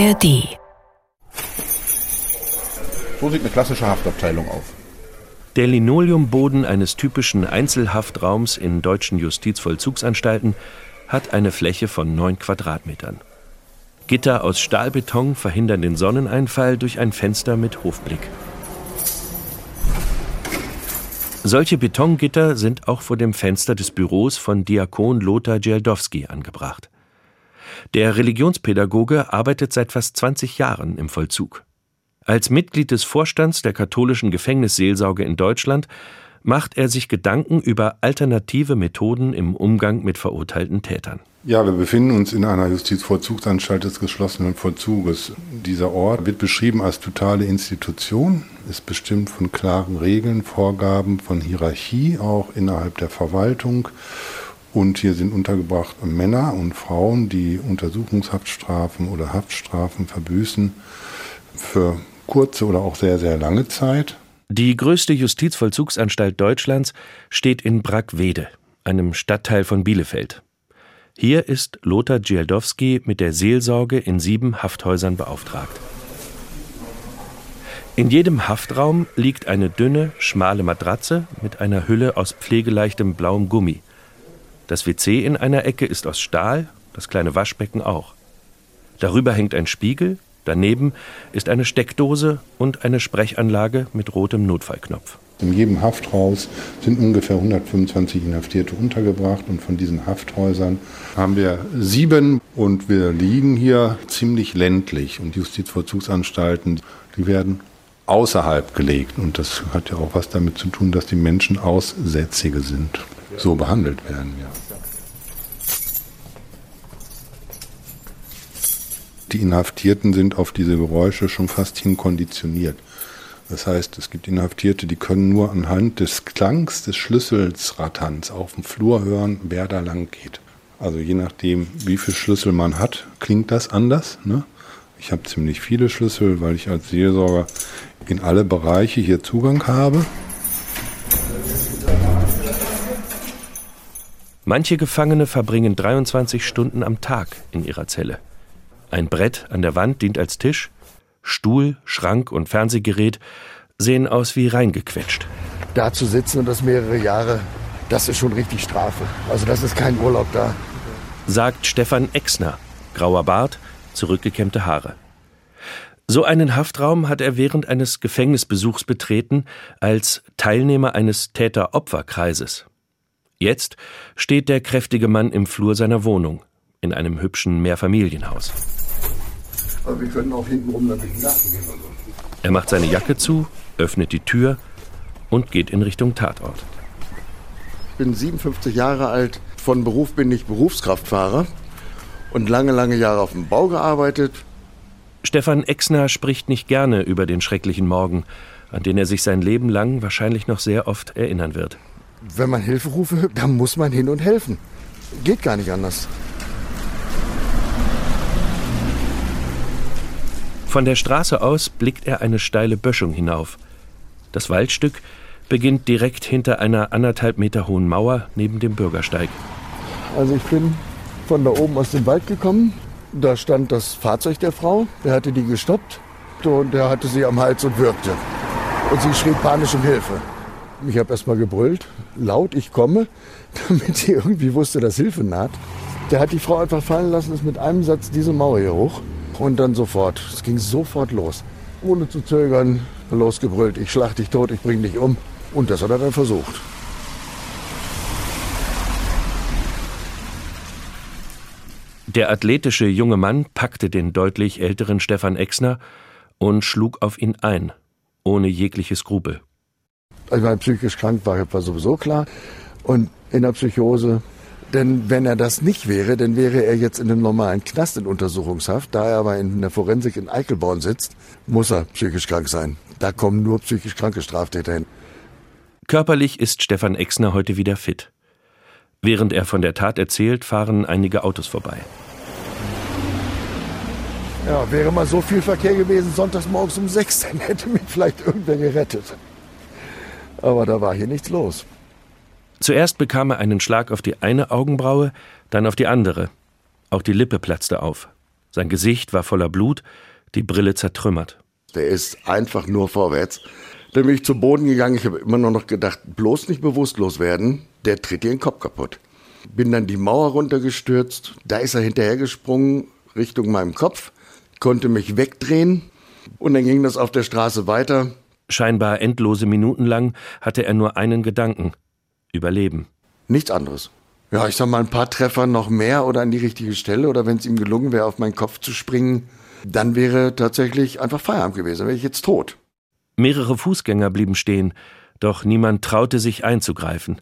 ARD. So sieht eine klassische Haftabteilung auf. Der Linoleumboden eines typischen Einzelhaftraums in deutschen Justizvollzugsanstalten hat eine Fläche von 9 Quadratmetern. Gitter aus Stahlbeton verhindern den Sonneneinfall durch ein Fenster mit Hofblick. Solche Betongitter sind auch vor dem Fenster des Büros von Diakon Lothar Djeldowski angebracht. Der Religionspädagoge arbeitet seit fast 20 Jahren im Vollzug. Als Mitglied des Vorstands der katholischen Gefängnisseelsorge in Deutschland macht er sich Gedanken über alternative Methoden im Umgang mit verurteilten Tätern. Ja, wir befinden uns in einer Justizvollzugsanstalt des geschlossenen Vollzuges. Dieser Ort wird beschrieben als totale Institution, ist bestimmt von klaren Regeln, Vorgaben, von Hierarchie auch innerhalb der Verwaltung. Und hier sind untergebracht Männer und Frauen, die Untersuchungshaftstrafen oder Haftstrafen verbüßen für kurze oder auch sehr, sehr lange Zeit. Die größte Justizvollzugsanstalt Deutschlands steht in Brackwede, einem Stadtteil von Bielefeld. Hier ist Lothar Dzieldowski mit der Seelsorge in sieben Hafthäusern beauftragt. In jedem Haftraum liegt eine dünne, schmale Matratze mit einer Hülle aus pflegeleichtem blauem Gummi. Das WC in einer Ecke ist aus Stahl, das kleine Waschbecken auch. Darüber hängt ein Spiegel, Daneben ist eine Steckdose und eine Sprechanlage mit rotem Notfallknopf. In jedem Hafthaus sind ungefähr 125 Inhaftierte untergebracht und von diesen Hafthäusern haben wir sieben und wir liegen hier ziemlich ländlich und Justizvollzugsanstalten, die werden außerhalb gelegt und das hat ja auch was damit zu tun, dass die Menschen Aussätzige sind. So behandelt werden, ja. die Inhaftierten sind auf diese Geräusche schon fast hin konditioniert. Das heißt, es gibt Inhaftierte, die können nur anhand des Klangs des Schlüssels Rattanz auf dem Flur hören, wer da lang geht. Also je nachdem, wie viel Schlüssel man hat, klingt das anders. Ne? Ich habe ziemlich viele Schlüssel, weil ich als Seelsorger in alle Bereiche hier Zugang habe. Manche Gefangene verbringen 23 Stunden am Tag in ihrer Zelle. Ein Brett an der Wand dient als Tisch, Stuhl, Schrank und Fernsehgerät sehen aus wie reingequetscht. Da zu sitzen und das mehrere Jahre, das ist schon richtig Strafe. Also das ist kein Urlaub da. Sagt Stefan Exner, grauer Bart, zurückgekämmte Haare. So einen Haftraum hat er während eines Gefängnisbesuchs betreten als Teilnehmer eines Täter-Opfer-Kreises. Jetzt steht der kräftige Mann im Flur seiner Wohnung in einem hübschen Mehrfamilienhaus. Aber wir können auch hintenrum den Garten gehen. Also. Er macht seine Jacke zu, öffnet die Tür und geht in Richtung Tatort. Ich bin 57 Jahre alt. Von Beruf bin ich Berufskraftfahrer und lange, lange Jahre auf dem Bau gearbeitet. Stefan Exner spricht nicht gerne über den schrecklichen Morgen, an den er sich sein Leben lang wahrscheinlich noch sehr oft erinnern wird. Wenn man Hilfe rufe, dann muss man hin und helfen. Geht gar nicht anders. Von der Straße aus blickt er eine steile Böschung hinauf. Das Waldstück beginnt direkt hinter einer anderthalb Meter hohen Mauer neben dem Bürgersteig. Also ich bin von da oben aus dem Wald gekommen. Da stand das Fahrzeug der Frau. Der hatte die gestoppt und der hatte sie am Hals und würgte. Und sie schrie panisch um Hilfe. Ich habe erst mal gebrüllt, laut, ich komme, damit sie irgendwie wusste, dass Hilfe naht. Der hat die Frau einfach fallen lassen, ist mit einem Satz diese Mauer hier hoch und dann sofort. Es ging sofort los. Ohne zu zögern, losgebrüllt, ich schlag dich tot, ich bring dich um. Und das hat er dann versucht. Der athletische junge Mann packte den deutlich älteren Stefan Exner und schlug auf ihn ein, ohne jegliche Skrupel. Also, weil psychisch krank war, war sowieso klar. Und in der Psychose denn wenn er das nicht wäre, dann wäre er jetzt in einem normalen Knast in Untersuchungshaft. Da er aber in der Forensik in Eichelborn sitzt, muss er psychisch krank sein. Da kommen nur psychisch kranke Straftäter hin. Körperlich ist Stefan Exner heute wieder fit. Während er von der Tat erzählt, fahren einige Autos vorbei. Ja, wäre mal so viel Verkehr gewesen, sonntags morgens um sechs, dann hätte mich vielleicht irgendwer gerettet. Aber da war hier nichts los. Zuerst bekam er einen Schlag auf die eine Augenbraue, dann auf die andere. Auch die Lippe platzte auf. Sein Gesicht war voller Blut, die Brille zertrümmert. Der ist einfach nur vorwärts. Dann bin ich zu Boden gegangen. Ich habe immer nur noch gedacht, bloß nicht bewusstlos werden. Der tritt dir den Kopf kaputt. Bin dann die Mauer runtergestürzt. Da ist er hinterhergesprungen Richtung meinem Kopf, konnte mich wegdrehen. Und dann ging das auf der Straße weiter. Scheinbar endlose Minuten lang hatte er nur einen Gedanken. Überleben. Nichts anderes. Ja, ich sag mal, ein paar Treffer noch mehr oder an die richtige Stelle oder wenn es ihm gelungen wäre, auf meinen Kopf zu springen, dann wäre tatsächlich einfach Feierabend gewesen, wäre ich jetzt tot. Mehrere Fußgänger blieben stehen, doch niemand traute sich einzugreifen.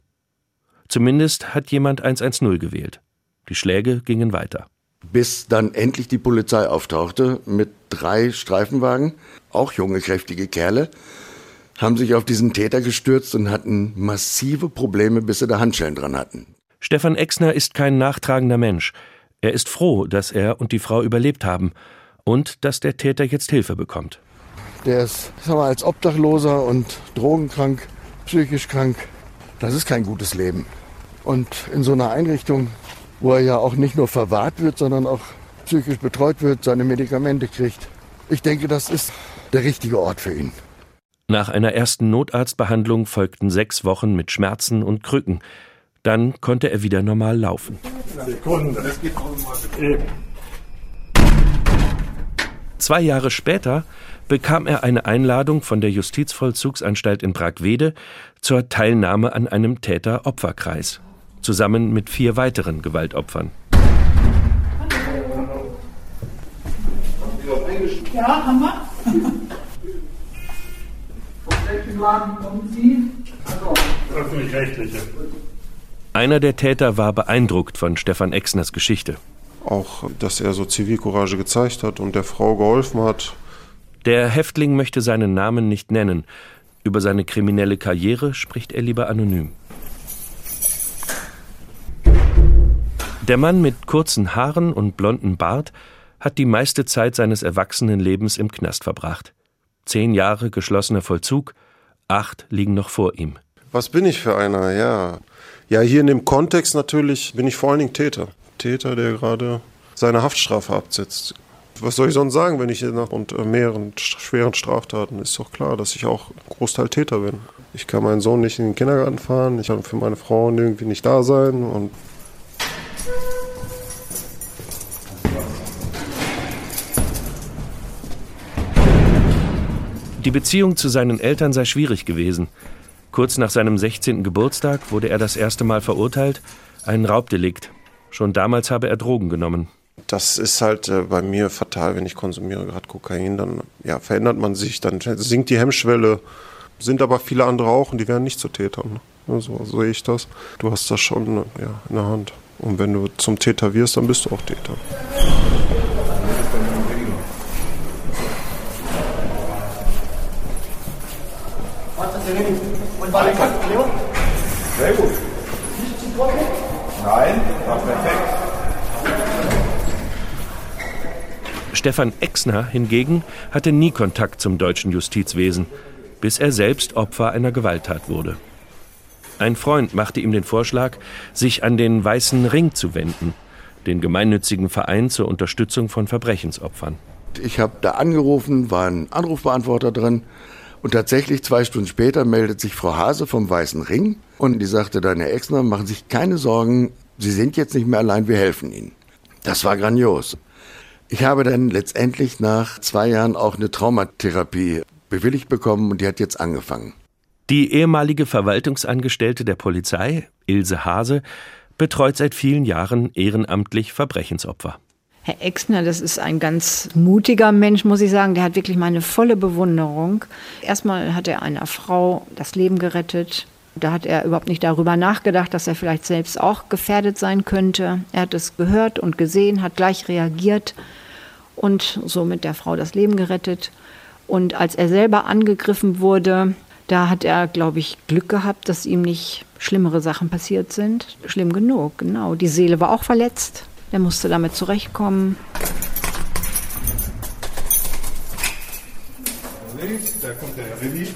Zumindest hat jemand 110 gewählt. Die Schläge gingen weiter. Bis dann endlich die Polizei auftauchte mit drei Streifenwagen, auch junge, kräftige Kerle, haben sich auf diesen Täter gestürzt und hatten massive Probleme, bis sie da Handschellen dran hatten. Stefan Exner ist kein nachtragender Mensch. Er ist froh, dass er und die Frau überlebt haben und dass der Täter jetzt Hilfe bekommt. Der ist sag mal, als Obdachloser und drogenkrank, psychisch krank. Das ist kein gutes Leben. Und in so einer Einrichtung, wo er ja auch nicht nur verwahrt wird, sondern auch psychisch betreut wird, seine Medikamente kriegt. Ich denke, das ist der richtige Ort für ihn. Nach einer ersten Notarztbehandlung folgten sechs Wochen mit Schmerzen und Krücken. Dann konnte er wieder normal laufen. Zwei Jahre später bekam er eine Einladung von der Justizvollzugsanstalt in Bragwede zur Teilnahme an einem Täter-Opferkreis, zusammen mit vier weiteren Gewaltopfern. Ja, haben wir. Öffentlich-rechtliche. Einer der Täter war beeindruckt von Stefan Exners Geschichte. Auch, dass er so Zivilcourage gezeigt hat und der Frau geholfen hat. Der Häftling möchte seinen Namen nicht nennen. Über seine kriminelle Karriere spricht er lieber anonym. Der Mann mit kurzen Haaren und blonden Bart hat die meiste Zeit seines Erwachsenenlebens im Knast verbracht. Zehn Jahre geschlossener Vollzug, acht liegen noch vor ihm. Was bin ich für einer? Ja, ja, hier in dem Kontext natürlich bin ich vor allen Dingen Täter. Täter, der gerade seine Haftstrafe absetzt. Was soll ich sonst sagen, wenn ich nach und äh, mehreren schweren Straftaten ist doch klar, dass ich auch Großteil Täter bin. Ich kann meinen Sohn nicht in den Kindergarten fahren, ich kann für meine Frau irgendwie nicht da sein und Die Beziehung zu seinen Eltern sei schwierig gewesen. Kurz nach seinem 16. Geburtstag wurde er das erste Mal verurteilt, ein Raubdelikt. Schon damals habe er Drogen genommen. Das ist halt äh, bei mir fatal, wenn ich konsumiere gerade Kokain, dann ja, verändert man sich, dann sinkt die Hemmschwelle. Sind aber viele andere auch und die werden nicht zu Tätern. Ne? So sehe ich das. Du hast das schon ja, in der Hand. Und wenn du zum Täter wirst, dann bist du auch Täter. Und war Leon? Sehr gut. Nicht zu trocken? Nein, war perfekt. Stefan Exner hingegen hatte nie Kontakt zum deutschen Justizwesen, bis er selbst Opfer einer Gewalttat wurde. Ein Freund machte ihm den Vorschlag, sich an den Weißen Ring zu wenden, den gemeinnützigen Verein zur Unterstützung von Verbrechensopfern. Ich habe da angerufen, war ein Anrufbeantworter drin und tatsächlich zwei Stunden später meldet sich Frau Hase vom Weißen Ring und die sagte dann, Herr Exner, machen Sie sich keine Sorgen, Sie sind jetzt nicht mehr allein, wir helfen Ihnen. Das war grandios. Ich habe dann letztendlich nach zwei Jahren auch eine Traumatherapie bewilligt bekommen und die hat jetzt angefangen. Die ehemalige Verwaltungsangestellte der Polizei, Ilse Hase, betreut seit vielen Jahren ehrenamtlich Verbrechensopfer. Herr Exner, das ist ein ganz mutiger Mensch, muss ich sagen. Der hat wirklich meine volle Bewunderung. Erstmal hat er einer Frau das Leben gerettet. Da hat er überhaupt nicht darüber nachgedacht, dass er vielleicht selbst auch gefährdet sein könnte. Er hat es gehört und gesehen, hat gleich reagiert und somit der Frau das Leben gerettet. Und als er selber angegriffen wurde, da hat er, glaube ich, Glück gehabt, dass ihm nicht schlimmere Sachen passiert sind. Schlimm genug, genau. Die Seele war auch verletzt. Der musste damit zurechtkommen. Da kommt der Herr Willi.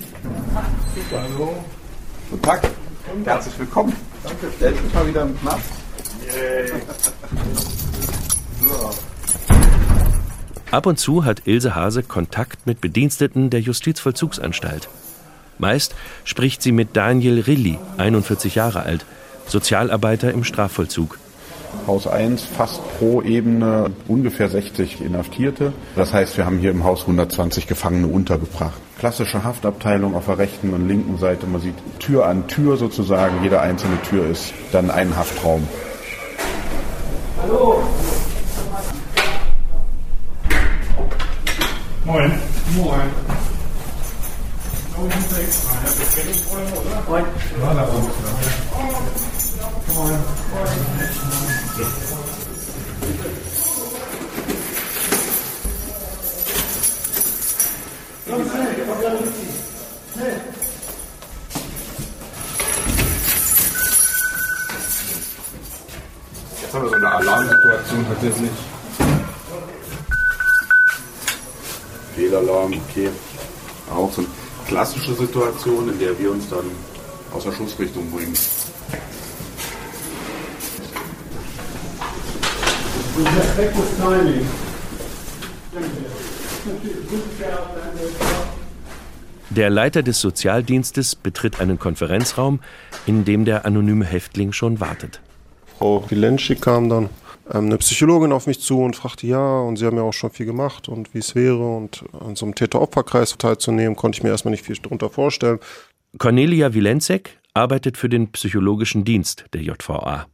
Hallo. Guten Tag. Herzlich willkommen. Danke. Stellt mich mal wieder im Knast. Yay. So. Ab und zu hat Ilse Hase Kontakt mit Bediensteten der Justizvollzugsanstalt. Meist spricht sie mit Daniel Rilli, 41 Jahre alt, Sozialarbeiter im Strafvollzug. Haus 1 fast pro Ebene ungefähr 60 Inhaftierte. Das heißt, wir haben hier im Haus 120 Gefangene untergebracht. Klassische Haftabteilung auf der rechten und linken Seite. Man sieht Tür an Tür sozusagen. Jede einzelne Tür ist dann ein Haftraum. Hallo. Moin. Moin. Moin. Moin. Jetzt haben wir so eine Alarmsituation tatsächlich. Fehlalarm, okay. Auch so eine klassische Situation, in der wir uns dann aus der Schussrichtung bringen. Perfektes Timing. Der Leiter des Sozialdienstes betritt einen Konferenzraum, in dem der anonyme Häftling schon wartet. Frau Wilenschi kam dann ähm, eine Psychologin auf mich zu und fragte, ja, und sie haben ja auch schon viel gemacht und wie es wäre und an so einem Täter-Opfer-Kreis teilzunehmen, konnte ich mir erstmal nicht viel darunter vorstellen. Cornelia Wilenzek arbeitet für den psychologischen Dienst der JVA.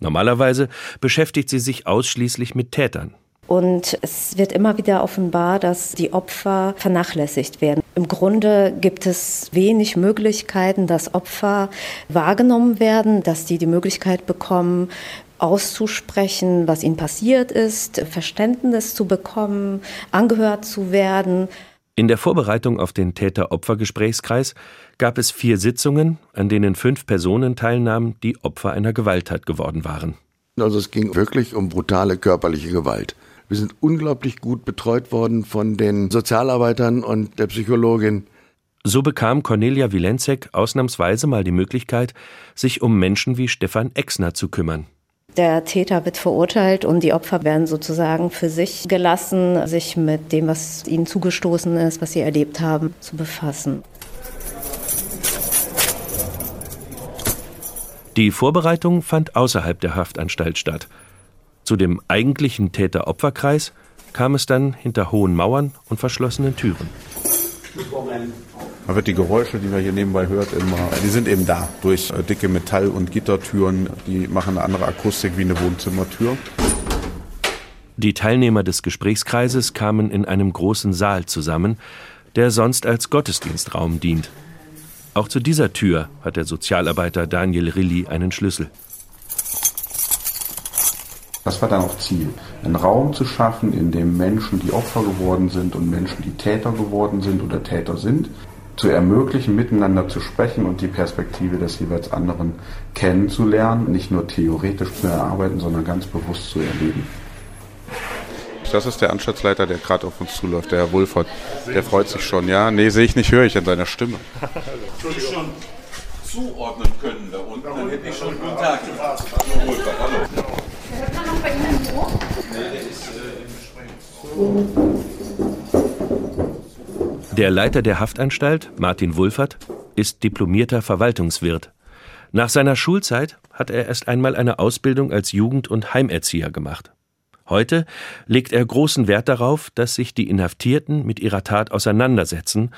Normalerweise beschäftigt sie sich ausschließlich mit Tätern. Und es wird immer wieder offenbar, dass die Opfer vernachlässigt werden. Im Grunde gibt es wenig Möglichkeiten, dass Opfer wahrgenommen werden, dass die die Möglichkeit bekommen, auszusprechen, was ihnen passiert ist, Verständnis zu bekommen, angehört zu werden. In der Vorbereitung auf den Täter-Opfer-Gesprächskreis gab es vier Sitzungen, an denen fünf Personen teilnahmen, die Opfer einer Gewalttat geworden waren. Also es ging wirklich um brutale körperliche Gewalt. Wir sind unglaublich gut betreut worden von den Sozialarbeitern und der Psychologin. So bekam Cornelia Wilenzek ausnahmsweise mal die Möglichkeit, sich um Menschen wie Stefan Exner zu kümmern. Der Täter wird verurteilt und die Opfer werden sozusagen für sich gelassen, sich mit dem, was ihnen zugestoßen ist, was sie erlebt haben, zu befassen. Die Vorbereitung fand außerhalb der Haftanstalt statt. Zu dem eigentlichen Täter-Opfer-Kreis kam es dann hinter hohen Mauern und verschlossenen Türen. Man wird die Geräusche, die man hier nebenbei hört, immer, die sind eben da. Durch äh, dicke Metall- und Gittertüren, die machen eine andere Akustik wie eine Wohnzimmertür. Die Teilnehmer des Gesprächskreises kamen in einem großen Saal zusammen, der sonst als Gottesdienstraum dient. Auch zu dieser Tür hat der Sozialarbeiter Daniel Rilli einen Schlüssel. Das war dann auch Ziel, einen Raum zu schaffen, in dem Menschen, die Opfer geworden sind und Menschen, die Täter geworden sind oder Täter sind, zu ermöglichen, miteinander zu sprechen und die Perspektive des jeweils anderen kennenzulernen, nicht nur theoretisch zu erarbeiten, sondern ganz bewusst zu erleben. Das ist der Anstaltsleiter, der gerade auf uns zuläuft, der Herr Wulfert. Der freut sich schon, ja? Nee, sehe ich nicht, höre ich an seiner Stimme. Schon schon zuordnen können da unten, dann hätte ich schon guten Tag gesagt. Hallo Wulfert, hallo. Hört man noch bei Ihnen im Büro? Nee, der ist äh, im Gespräch. Der Leiter der Haftanstalt, Martin Wulfert, ist diplomierter Verwaltungswirt. Nach seiner Schulzeit hat er erst einmal eine Ausbildung als Jugend- und Heimerzieher gemacht. Heute legt er großen Wert darauf, dass sich die Inhaftierten mit ihrer Tat auseinandersetzen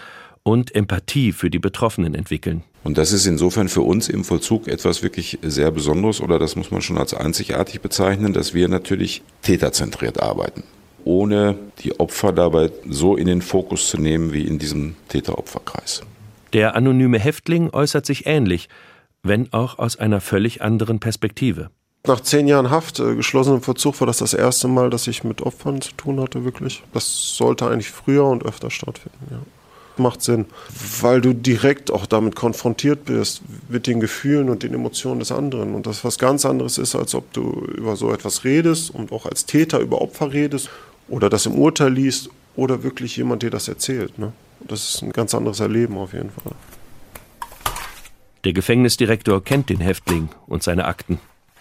und Empathie für die Betroffenen entwickeln. Und das ist insofern für uns im Vollzug etwas wirklich sehr Besonderes oder das muss man schon als einzigartig bezeichnen, dass wir natürlich täterzentriert arbeiten, ohne die Opfer dabei so in den Fokus zu nehmen wie in diesem Täteropferkreis. Der anonyme Häftling äußert sich ähnlich, wenn auch aus einer völlig anderen Perspektive. Nach zehn Jahren Haft, äh, geschlossenem Vollzug, war das das erste Mal, dass ich mit Opfern zu tun hatte, wirklich. Das sollte eigentlich früher und öfter stattfinden, ja. Macht Sinn, weil du direkt auch damit konfrontiert bist, mit den Gefühlen und den Emotionen des anderen. Und das was ganz anderes ist, als ob du über so etwas redest und auch als Täter über Opfer redest oder das im Urteil liest oder wirklich jemand dir das erzählt. Ne? Das ist ein ganz anderes Erleben auf jeden Fall. Der Gefängnisdirektor kennt den Häftling und seine Akten.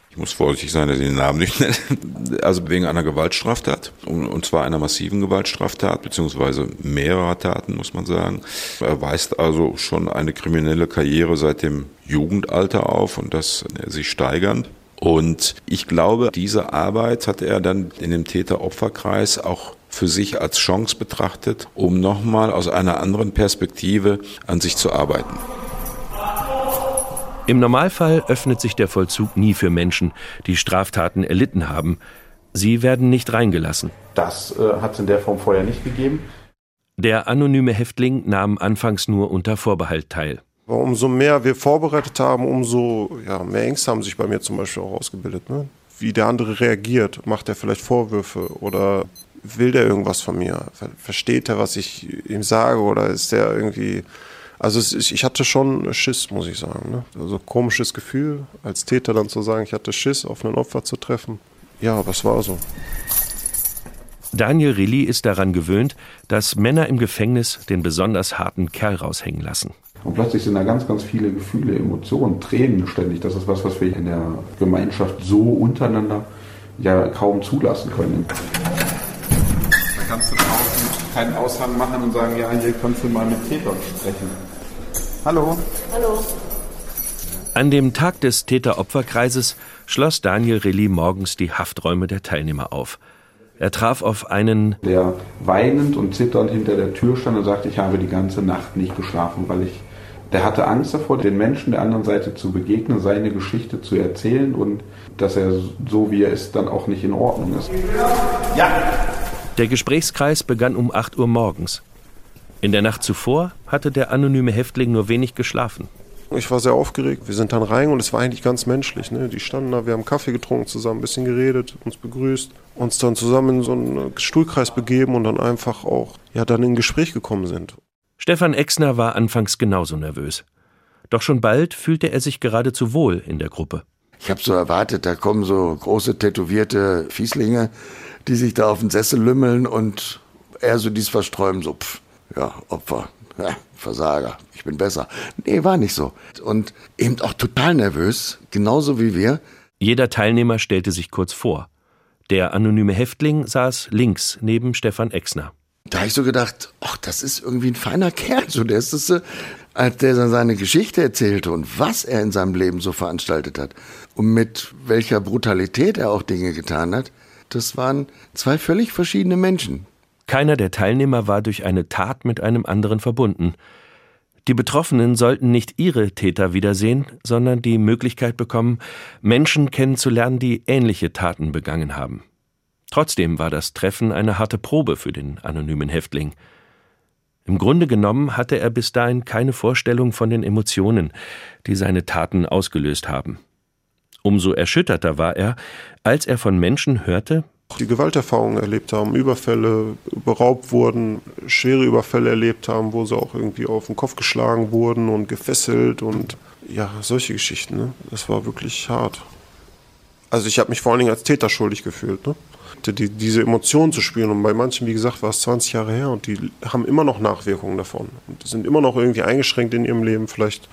Ich muss vorsichtig sein, dass ich den Namen nicht nenne, also wegen einer Gewaltstraftat, und zwar einer massiven Gewaltstraftat, beziehungsweise mehrerer Taten, muss man sagen. Er weist also schon eine kriminelle Karriere seit dem Jugendalter auf und das sich steigernd. Und ich glaube, diese Arbeit hat er dann in dem Täter-Opfer-Kreis auch für sich als Chance betrachtet, um nochmal aus einer anderen Perspektive an sich zu arbeiten. Im Normalfall öffnet sich der Vollzug nie für Menschen, die Straftaten erlitten haben. Sie werden nicht reingelassen. Das äh, hat es in der Form vorher nicht gegeben. Der anonyme Häftling nahm anfangs nur unter Vorbehalt teil. Aber umso mehr wir vorbereitet haben, umso ja, mehr Ängste haben sich bei mir zum Beispiel auch ausgebildet. Ne? Wie der andere reagiert. Macht er vielleicht Vorwürfe oder will der irgendwas von mir? Versteht er, was ich ihm sage oder ist der irgendwie also es, ich hatte schon Schiss, muss ich sagen. Ne? Also komisches Gefühl, als Täter dann zu sagen, ich hatte Schiss, auf ein Opfer zu treffen. Ja, aber es war so. Daniel Rilli ist daran gewöhnt, dass Männer im Gefängnis den besonders harten Kerl raushängen lassen. Und plötzlich sind da ganz, ganz viele Gefühle, Emotionen, Tränen ständig. Das ist was, was wir in der Gemeinschaft so untereinander ja kaum zulassen können. Da kannst du draußen keinen Aushang machen und sagen, ja, hier kannst du mal mit Tätern sprechen. Hallo. Hallo. An dem Tag des Täter-Opfer-Kreises schloss Daniel Rilli morgens die Hafträume der Teilnehmer auf. Er traf auf einen, der weinend und zitternd hinter der Tür stand und sagte, ich habe die ganze Nacht nicht geschlafen, weil ich, der hatte Angst davor, den Menschen der anderen Seite zu begegnen, seine Geschichte zu erzählen und dass er so wie er ist dann auch nicht in Ordnung ist. Ja. Der Gesprächskreis begann um 8 Uhr morgens. In der Nacht zuvor hatte der anonyme Häftling nur wenig geschlafen. Ich war sehr aufgeregt. Wir sind dann rein und es war eigentlich ganz menschlich. Ne? Die standen da, wir haben Kaffee getrunken zusammen, ein bisschen geredet, uns begrüßt, uns dann zusammen in so einen Stuhlkreis begeben und dann einfach auch ja dann in Gespräch gekommen sind. Stefan Exner war anfangs genauso nervös. Doch schon bald fühlte er sich geradezu wohl in der Gruppe. Ich habe so erwartet, da kommen so große tätowierte Fieslinge, die sich da auf den Sessel lümmeln und er so dies versträumen, so pff, ja, Opfer, ja, Versager, ich bin besser. Nee, war nicht so. Und eben auch total nervös, genauso wie wir. Jeder Teilnehmer stellte sich kurz vor. Der anonyme Häftling saß links neben Stefan Exner. Da habe ich so gedacht, ach, das ist irgendwie ein feiner Kerl. So, der ist das, als der dann seine Geschichte erzählte und was er in seinem Leben so veranstaltet hat und mit welcher Brutalität er auch Dinge getan hat, das waren zwei völlig verschiedene Menschen. Keiner der Teilnehmer war durch eine Tat mit einem anderen verbunden. Die Betroffenen sollten nicht ihre Täter wiedersehen, sondern die Möglichkeit bekommen, Menschen kennenzulernen, die ähnliche Taten begangen haben. Trotzdem war das Treffen eine harte Probe für den anonymen Häftling. Im Grunde genommen hatte er bis dahin keine Vorstellung von den Emotionen, die seine Taten ausgelöst haben. Umso erschütterter war er, als er von Menschen hörte, die Gewalterfahrungen erlebt haben, Überfälle, beraubt wurden, schwere Überfälle erlebt haben, wo sie auch irgendwie auf den Kopf geschlagen wurden und gefesselt und ja, solche Geschichten. Ne? Das war wirklich hart. Also ich habe mich vor allen Dingen als Täter schuldig gefühlt. Ne? Die, diese Emotionen zu spüren und bei manchen, wie gesagt, war es 20 Jahre her und die haben immer noch Nachwirkungen davon und sind immer noch irgendwie eingeschränkt in ihrem Leben. Vielleicht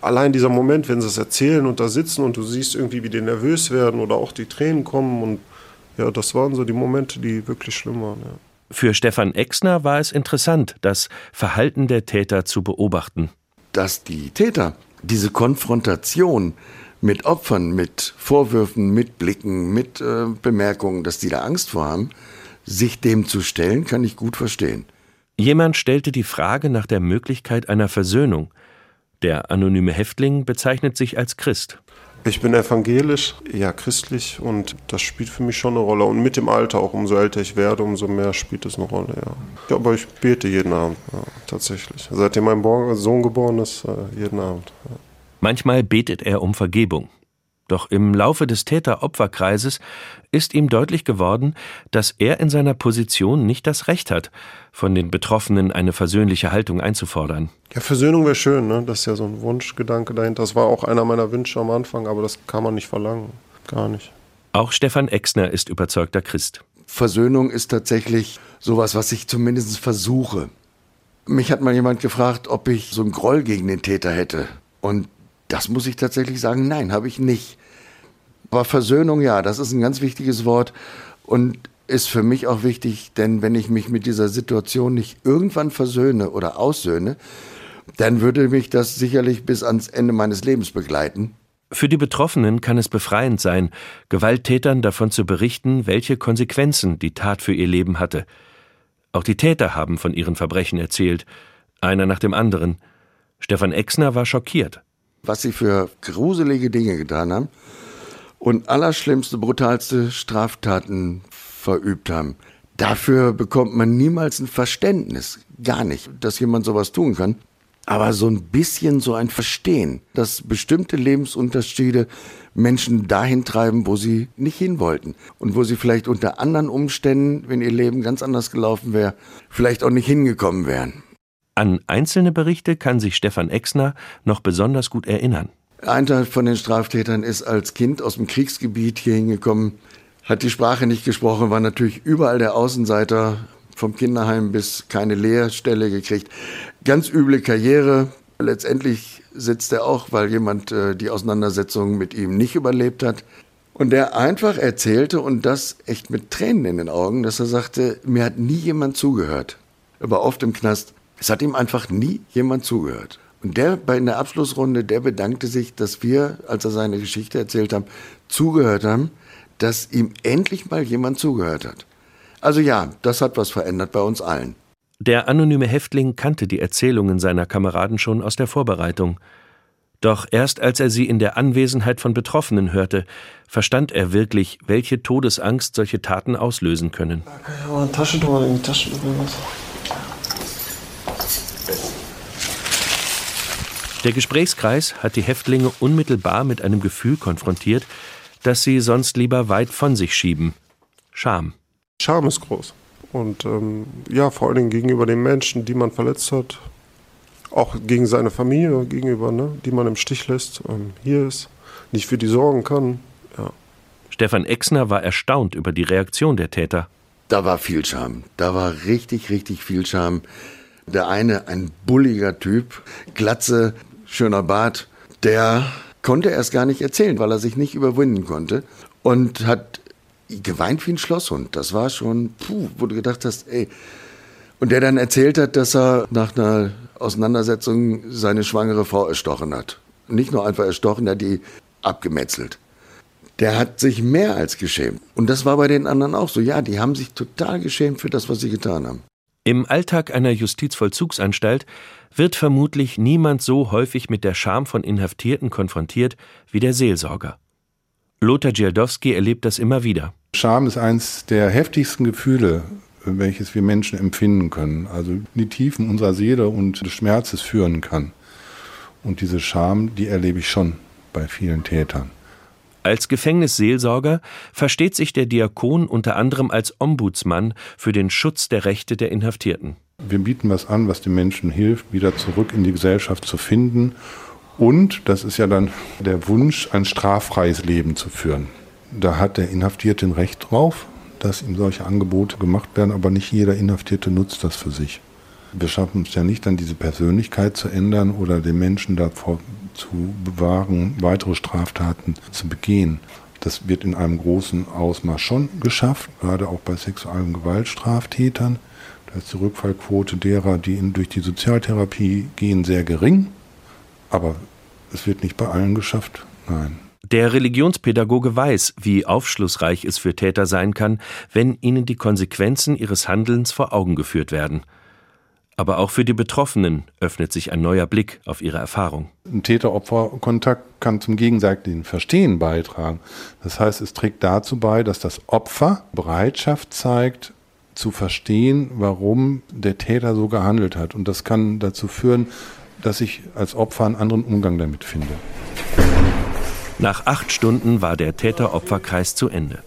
allein dieser Moment, wenn sie es erzählen und da sitzen und du siehst irgendwie, wie die nervös werden oder auch die Tränen kommen und ja, das waren so die Momente, die wirklich schlimm waren. Ja. Für Stefan Exner war es interessant, das Verhalten der Täter zu beobachten. Dass die Täter diese Konfrontation mit Opfern, mit Vorwürfen, mit Blicken, mit äh, Bemerkungen, dass die da Angst vor haben, sich dem zu stellen, kann ich gut verstehen. Jemand stellte die Frage nach der Möglichkeit einer Versöhnung. Der anonyme Häftling bezeichnet sich als Christ. Ich bin evangelisch, ja christlich und das spielt für mich schon eine Rolle. Und mit dem Alter, auch umso älter ich werde, umso mehr spielt es eine Rolle, ja. ja aber ich bete jeden Abend, ja, tatsächlich. Seitdem mein Sohn geboren ist, äh, jeden Abend. Ja. Manchmal betet er um Vergebung. Doch im Laufe des Täter-Opfer-Kreises ist ihm deutlich geworden, dass er in seiner Position nicht das Recht hat, von den Betroffenen eine versöhnliche Haltung einzufordern. Ja, Versöhnung wäre schön, ne? Das ist ja so ein Wunschgedanke dahinter. Das war auch einer meiner Wünsche am Anfang, aber das kann man nicht verlangen. Gar nicht. Auch Stefan Exner ist überzeugter Christ. Versöhnung ist tatsächlich sowas, was ich zumindest versuche. Mich hat mal jemand gefragt, ob ich so einen Groll gegen den Täter hätte. Und das muss ich tatsächlich sagen, nein, habe ich nicht. Aber Versöhnung, ja, das ist ein ganz wichtiges Wort und ist für mich auch wichtig, denn wenn ich mich mit dieser Situation nicht irgendwann versöhne oder aussöhne, dann würde mich das sicherlich bis ans Ende meines Lebens begleiten. Für die Betroffenen kann es befreiend sein, Gewalttätern davon zu berichten, welche Konsequenzen die Tat für ihr Leben hatte. Auch die Täter haben von ihren Verbrechen erzählt, einer nach dem anderen. Stefan Exner war schockiert. Was sie für gruselige Dinge getan haben und allerschlimmste, brutalste Straftaten verübt haben. Dafür bekommt man niemals ein Verständnis. Gar nicht, dass jemand sowas tun kann aber so ein bisschen so ein Verstehen, dass bestimmte Lebensunterschiede Menschen dahin treiben, wo sie nicht hin wollten und wo sie vielleicht unter anderen Umständen, wenn ihr Leben ganz anders gelaufen wäre, vielleicht auch nicht hingekommen wären. An einzelne Berichte kann sich Stefan Exner noch besonders gut erinnern. Ein Teil von den Straftätern ist als Kind aus dem Kriegsgebiet hier hingekommen, hat die Sprache nicht gesprochen, war natürlich überall der Außenseiter, vom Kinderheim bis keine Lehrstelle gekriegt. Ganz üble Karriere. Letztendlich sitzt er auch, weil jemand äh, die Auseinandersetzung mit ihm nicht überlebt hat. Und der einfach erzählte, und das echt mit Tränen in den Augen, dass er sagte, mir hat nie jemand zugehört. Er war oft im Knast. Es hat ihm einfach nie jemand zugehört. Und der bei in der Abschlussrunde, der bedankte sich, dass wir, als er seine Geschichte erzählt haben, zugehört haben, dass ihm endlich mal jemand zugehört hat. Also ja, das hat was verändert bei uns allen. Der anonyme Häftling kannte die Erzählungen seiner Kameraden schon aus der Vorbereitung. Doch erst als er sie in der Anwesenheit von Betroffenen hörte, verstand er wirklich, welche Todesangst solche Taten auslösen können. Da kann ich mal ein Taschentuch in die Tasche Der Gesprächskreis hat die Häftlinge unmittelbar mit einem Gefühl konfrontiert, das sie sonst lieber weit von sich schieben Scham. Scham ist groß. Und ähm, ja, vor allen Dingen gegenüber den Menschen, die man verletzt hat. Auch gegen seine Familie gegenüber, ne, die man im Stich lässt, ähm, hier ist, nicht für die sorgen kann. Ja. Stefan Exner war erstaunt über die Reaktion der Täter. Da war viel Scham. Da war richtig, richtig viel Scham. Der eine, ein bulliger Typ, Glatze, schöner Bart, der konnte erst gar nicht erzählen, weil er sich nicht überwinden konnte und hat geweint wie ein Schlosshund. Das war schon, puh, wo du gedacht hast, ey. Und der dann erzählt hat, dass er nach einer Auseinandersetzung seine schwangere Frau erstochen hat. Nicht nur einfach erstochen, er hat die abgemetzelt. Der hat sich mehr als geschämt. Und das war bei den anderen auch so. Ja, die haben sich total geschämt für das, was sie getan haben. Im Alltag einer Justizvollzugsanstalt wird vermutlich niemand so häufig mit der Scham von Inhaftierten konfrontiert wie der Seelsorger. Lothar Djeldowski erlebt das immer wieder. Scham ist eines der heftigsten Gefühle, welches wir Menschen empfinden können. Also die Tiefen unserer Seele und des Schmerzes führen kann. Und diese Scham, die erlebe ich schon bei vielen Tätern. Als Gefängnisseelsorger versteht sich der Diakon unter anderem als Ombudsmann für den Schutz der Rechte der Inhaftierten. Wir bieten was an, was den Menschen hilft, wieder zurück in die Gesellschaft zu finden und, das ist ja dann der Wunsch, ein straffreies Leben zu führen. Da hat der Inhaftierte ein Recht drauf, dass ihm solche Angebote gemacht werden, aber nicht jeder Inhaftierte nutzt das für sich. Wir schaffen es ja nicht, dann diese Persönlichkeit zu ändern oder den Menschen davor zu bewahren, weitere Straftaten zu begehen. Das wird in einem großen Ausmaß schon geschafft, gerade auch bei Sexual- und Gewaltstraftätern. Da ist die Rückfallquote derer, die durch die Sozialtherapie gehen, sehr gering. Aber es wird nicht bei allen geschafft, nein. Der Religionspädagoge weiß, wie aufschlussreich es für Täter sein kann, wenn ihnen die Konsequenzen ihres Handelns vor Augen geführt werden. Aber auch für die Betroffenen öffnet sich ein neuer Blick auf ihre Erfahrung. Ein Täter-Opfer-Kontakt kann zum gegenseitigen Verstehen beitragen. Das heißt, es trägt dazu bei, dass das Opfer Bereitschaft zeigt, zu verstehen, warum der Täter so gehandelt hat. Und das kann dazu führen, dass ich als Opfer einen anderen Umgang damit finde. Nach acht Stunden war der Täter-Opfer-Kreis zu Ende.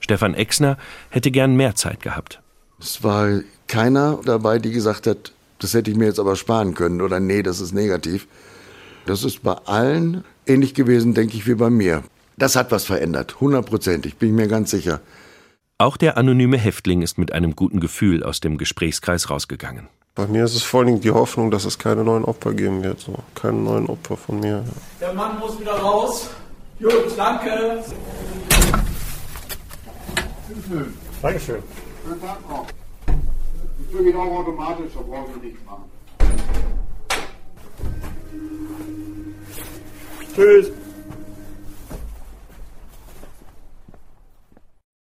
Stefan Exner hätte gern mehr Zeit gehabt. Es war keiner dabei, die gesagt hat, das hätte ich mir jetzt aber sparen können oder nee, das ist negativ. Das ist bei allen ähnlich gewesen, denke ich, wie bei mir. Das hat was verändert, hundertprozentig, bin ich mir ganz sicher. Auch der anonyme Häftling ist mit einem guten Gefühl aus dem Gesprächskreis rausgegangen. Bei mir ist es vor allem die Hoffnung, dass es keine neuen Opfer geben wird. So. Keine neuen Opfer von mir. Der Mann muss wieder raus. Gut, danke. Dankeschön. Schönen Tag noch. Tür geht auch automatisch, da brauchen Sie nichts machen. Tschüss.